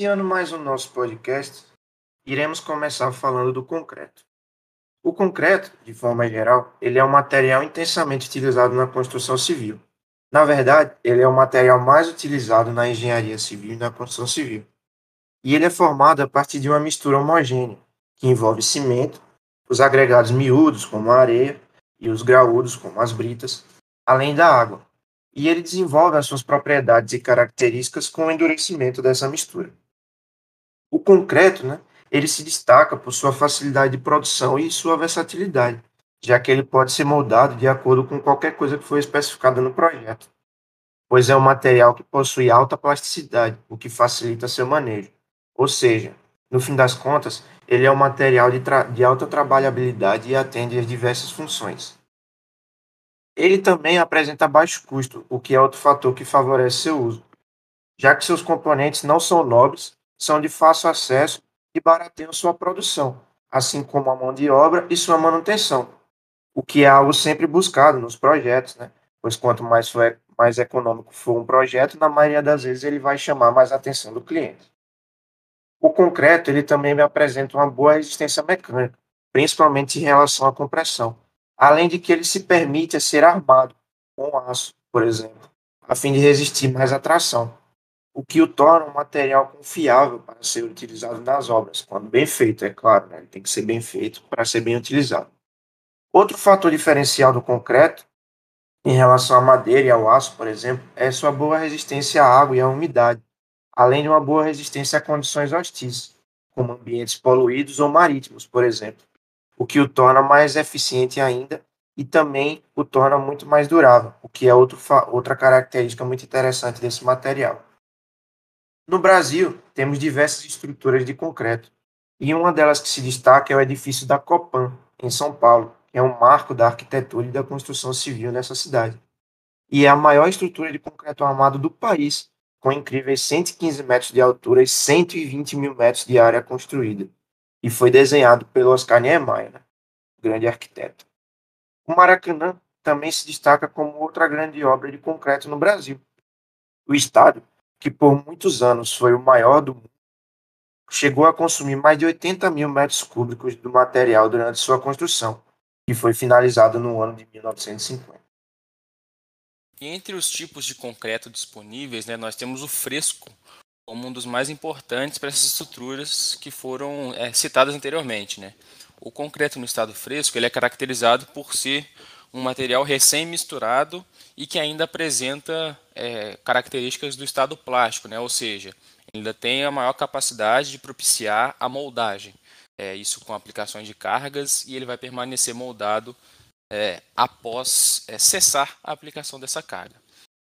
Iniciando mais o nosso podcast, iremos começar falando do concreto. O concreto, de forma geral, ele é um material intensamente utilizado na construção civil. Na verdade, ele é o material mais utilizado na engenharia civil e na construção civil. E ele é formado a partir de uma mistura homogênea, que envolve cimento, os agregados miúdos, como a areia, e os graúdos, como as britas, além da água. E ele desenvolve as suas propriedades e características com o endurecimento dessa mistura. O concreto, né, ele se destaca por sua facilidade de produção e sua versatilidade, já que ele pode ser moldado de acordo com qualquer coisa que for especificada no projeto, pois é um material que possui alta plasticidade, o que facilita seu manejo. Ou seja, no fim das contas, ele é um material de, de alta trabalhabilidade e atende às diversas funções. Ele também apresenta baixo custo, o que é outro fator que favorece seu uso, já que seus componentes não são nobres, são de fácil acesso e barateiam sua produção, assim como a mão de obra e sua manutenção, o que é algo sempre buscado nos projetos, né? pois quanto mais, for, mais econômico for um projeto, na maioria das vezes ele vai chamar mais a atenção do cliente. O concreto ele também me apresenta uma boa resistência mecânica, principalmente em relação à compressão, além de que ele se permite ser armado com aço, por exemplo, a fim de resistir mais à tração, o que o torna um material confiável para ser utilizado nas obras, quando bem feito, é claro, né? ele tem que ser bem feito para ser bem utilizado. Outro fator diferencial do concreto, em relação à madeira e ao aço, por exemplo, é sua boa resistência à água e à umidade, além de uma boa resistência a condições hostis, como ambientes poluídos ou marítimos, por exemplo, o que o torna mais eficiente ainda e também o torna muito mais durável, o que é outro, outra característica muito interessante desse material. No Brasil, temos diversas estruturas de concreto, e uma delas que se destaca é o edifício da Copan, em São Paulo, que é um marco da arquitetura e da construção civil nessa cidade. E é a maior estrutura de concreto armado do país, com incríveis 115 metros de altura e 120 mil metros de área construída, e foi desenhado pelo Oscar Niemeyer, né? grande arquiteto. O Maracanã também se destaca como outra grande obra de concreto no Brasil. O estádio, que por muitos anos foi o maior do mundo, chegou a consumir mais de 80 mil metros cúbicos do material durante sua construção, que foi finalizado no ano de 1950. Entre os tipos de concreto disponíveis, né, nós temos o fresco como um dos mais importantes para essas estruturas que foram é, citadas anteriormente. Né? O concreto no estado fresco ele é caracterizado por ser um material recém-misturado e que ainda apresenta é, características do estado plástico, né? ou seja, ainda tem a maior capacidade de propiciar a moldagem. É, isso com aplicações de cargas e ele vai permanecer moldado é, após é, cessar a aplicação dessa carga.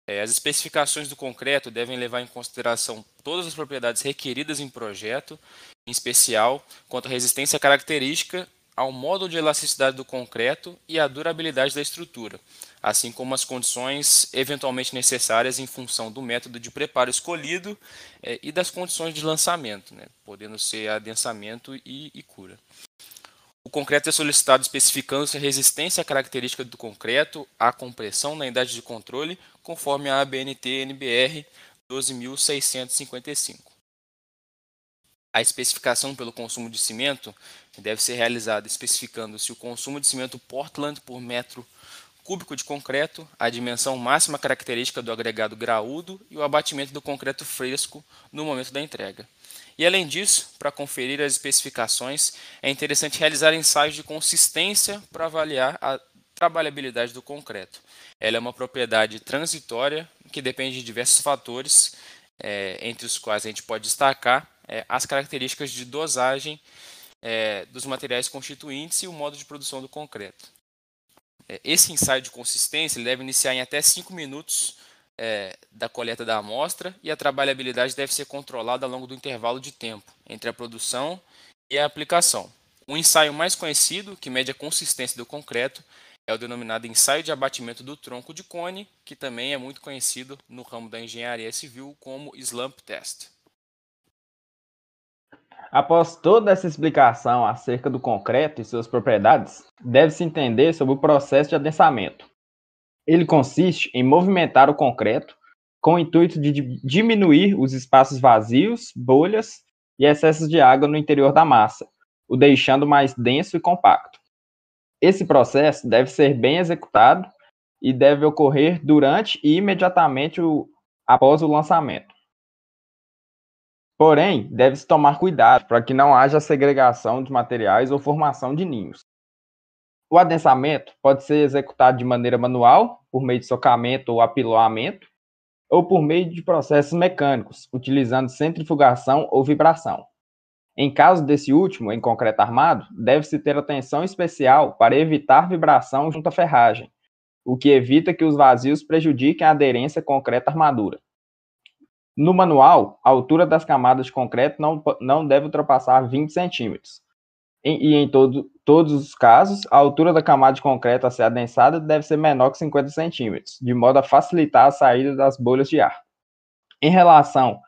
É, as especificações do concreto devem levar em consideração todas as propriedades requeridas em projeto, em especial quanto à resistência característica, ao modo de elasticidade do concreto e à durabilidade da estrutura, assim como as condições eventualmente necessárias em função do método de preparo escolhido é, e das condições de lançamento, né, podendo ser adensamento e, e cura. O concreto é solicitado especificando-se a resistência característica do concreto à compressão na unidade de controle, conforme a ABNT-NBR 12.655. A especificação pelo consumo de cimento deve ser realizada especificando-se o consumo de cimento Portland por metro cúbico de concreto, a dimensão máxima característica do agregado graúdo e o abatimento do concreto fresco no momento da entrega. E além disso, para conferir as especificações, é interessante realizar ensaios de consistência para avaliar a trabalhabilidade do concreto. Ela é uma propriedade transitória que depende de diversos fatores, é, entre os quais a gente pode destacar é, as características de dosagem é, dos materiais constituintes e o modo de produção do concreto. É, esse ensaio de consistência deve iniciar em até 5 minutos é, da coleta da amostra e a trabalhabilidade deve ser controlada ao longo do intervalo de tempo entre a produção e a aplicação. O ensaio mais conhecido, que mede a consistência do concreto, é o denominado ensaio de abatimento do tronco de cone, que também é muito conhecido no ramo da engenharia civil como slump test. Após toda essa explicação acerca do concreto e suas propriedades, deve-se entender sobre o processo de adensamento. Ele consiste em movimentar o concreto com o intuito de diminuir os espaços vazios, bolhas e excessos de água no interior da massa, o deixando mais denso e compacto. Esse processo deve ser bem executado e deve ocorrer durante e imediatamente o, após o lançamento. Porém, deve-se tomar cuidado para que não haja segregação de materiais ou formação de ninhos. O adensamento pode ser executado de maneira manual, por meio de socamento ou apiloamento, ou por meio de processos mecânicos, utilizando centrifugação ou vibração. Em caso desse último, em concreto armado, deve-se ter atenção especial para evitar vibração junto à ferragem, o que evita que os vazios prejudiquem a aderência concreta-armadura. No manual, a altura das camadas de concreto não, não deve ultrapassar 20 centímetros. E em todo, todos os casos, a altura da camada de concreto a ser adensada deve ser menor que 50 centímetros, de modo a facilitar a saída das bolhas de ar. Em relação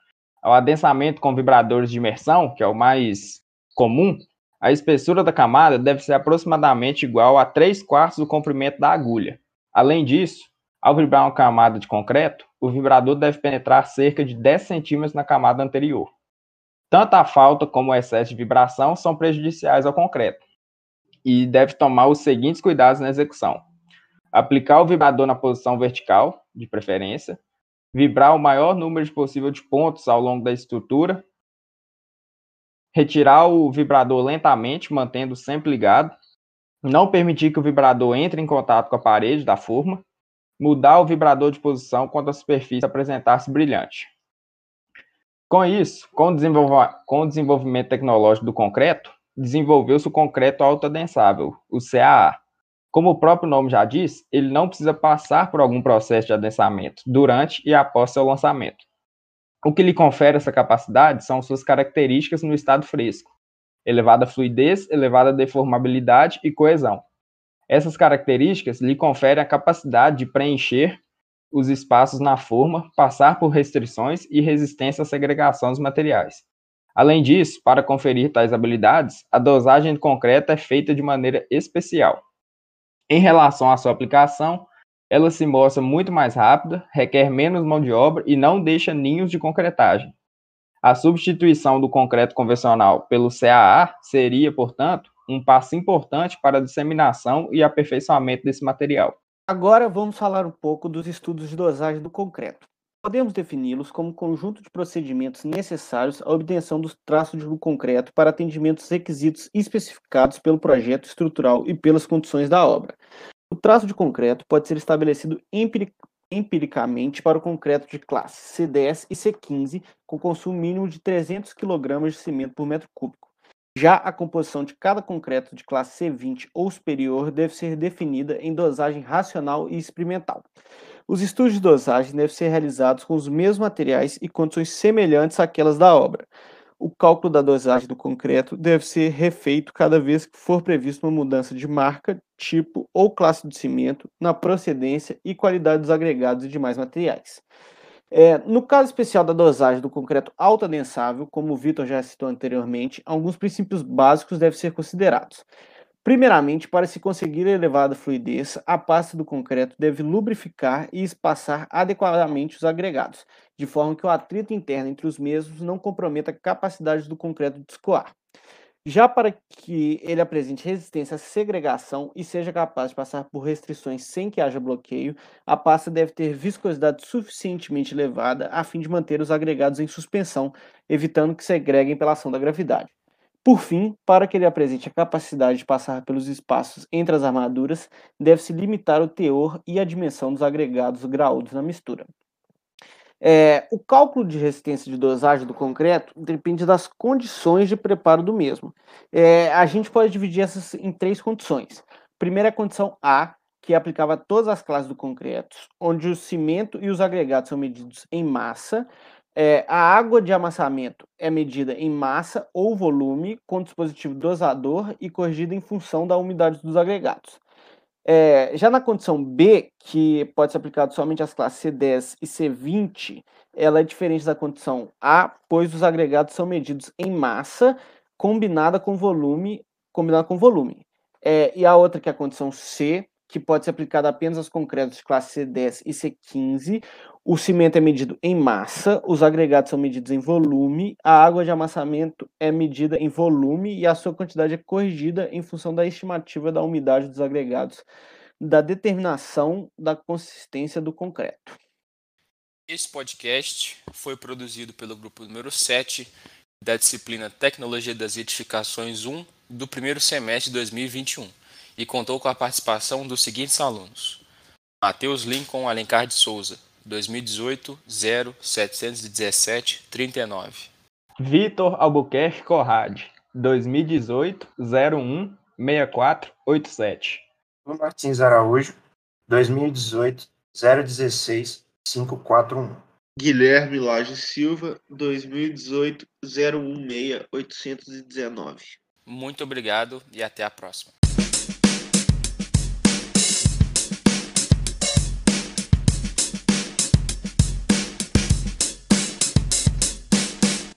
ao adensamento com vibradores de imersão, que é o mais comum, a espessura da camada deve ser aproximadamente igual a 3 quartos do comprimento da agulha. Além disso, ao vibrar uma camada de concreto, o vibrador deve penetrar cerca de 10 centímetros na camada anterior. Tanto a falta como o excesso de vibração são prejudiciais ao concreto e deve tomar os seguintes cuidados na execução: aplicar o vibrador na posição vertical, de preferência, vibrar o maior número possível de pontos ao longo da estrutura, retirar o vibrador lentamente, mantendo sempre ligado, não permitir que o vibrador entre em contato com a parede da forma, mudar o vibrador de posição quando a superfície apresentar-se brilhante. Com isso, com o, com o desenvolvimento tecnológico do concreto, desenvolveu-se o concreto autoadensável, o CAA. Como o próprio nome já diz, ele não precisa passar por algum processo de adensamento durante e após seu lançamento. O que lhe confere essa capacidade são suas características no estado fresco: elevada fluidez, elevada deformabilidade e coesão. Essas características lhe conferem a capacidade de preencher os espaços na forma, passar por restrições e resistência à segregação dos materiais. Além disso, para conferir tais habilidades, a dosagem de concreto é feita de maneira especial. Em relação à sua aplicação, ela se mostra muito mais rápida, requer menos mão de obra e não deixa ninhos de concretagem. A substituição do concreto convencional pelo CAA seria, portanto, um passo importante para a disseminação e aperfeiçoamento desse material. Agora vamos falar um pouco dos estudos de dosagem do concreto. Podemos defini-los como conjunto de procedimentos necessários à obtenção dos traços do concreto para atendimentos requisitos especificados pelo projeto estrutural e pelas condições da obra. O traço de concreto pode ser estabelecido empiricamente para o concreto de classe C10 e C15, com consumo mínimo de 300 kg de cimento por metro cúbico. Já a composição de cada concreto de classe C20 ou superior deve ser definida em dosagem racional e experimental. Os estudos de dosagem devem ser realizados com os mesmos materiais e condições semelhantes àquelas da obra. O cálculo da dosagem do concreto deve ser refeito cada vez que for prevista uma mudança de marca, tipo ou classe de cimento na procedência e qualidade dos agregados e demais materiais. É, no caso especial da dosagem do concreto altadensável, como o Vitor já citou anteriormente, alguns princípios básicos devem ser considerados. Primeiramente, para se conseguir elevada fluidez, a pasta do concreto deve lubrificar e espaçar adequadamente os agregados, de forma que o atrito interno entre os mesmos não comprometa a capacidade do concreto de escoar. Já para que ele apresente resistência à segregação e seja capaz de passar por restrições sem que haja bloqueio, a pasta deve ter viscosidade suficientemente elevada a fim de manter os agregados em suspensão, evitando que segreguem pela ação da gravidade. Por fim, para que ele apresente a capacidade de passar pelos espaços entre as armaduras, deve-se limitar o teor e a dimensão dos agregados graúdos na mistura. É, o cálculo de resistência de dosagem do concreto depende das condições de preparo do mesmo. É, a gente pode dividir essas em três condições. Primeira condição A, que aplicava a todas as classes do concreto, onde o cimento e os agregados são medidos em massa. É, a água de amassamento é medida em massa ou volume, com dispositivo dosador e corrigida em função da umidade dos agregados. É, já na condição B, que pode ser aplicado somente às classes C10 e C20, ela é diferente da condição A, pois os agregados são medidos em massa combinada com volume, combinada com volume. É, e a outra, que é a condição C, que pode ser aplicada apenas aos concretos de classe C10 e C15. O cimento é medido em massa, os agregados são medidos em volume, a água de amassamento é medida em volume e a sua quantidade é corrigida em função da estimativa da umidade dos agregados, da determinação da consistência do concreto. Esse podcast foi produzido pelo grupo número 7 da disciplina Tecnologia das Edificações 1 do primeiro semestre de 2021 e contou com a participação dos seguintes alunos: Matheus Lincoln Alencar de Souza, 2018 0717 39. Vitor Albuquerque Corrade, 2018 01 6487. Martins Araújo, 2018 016 541. Guilherme Laje Silva, 2018 016 819. Muito obrigado e até a próxima.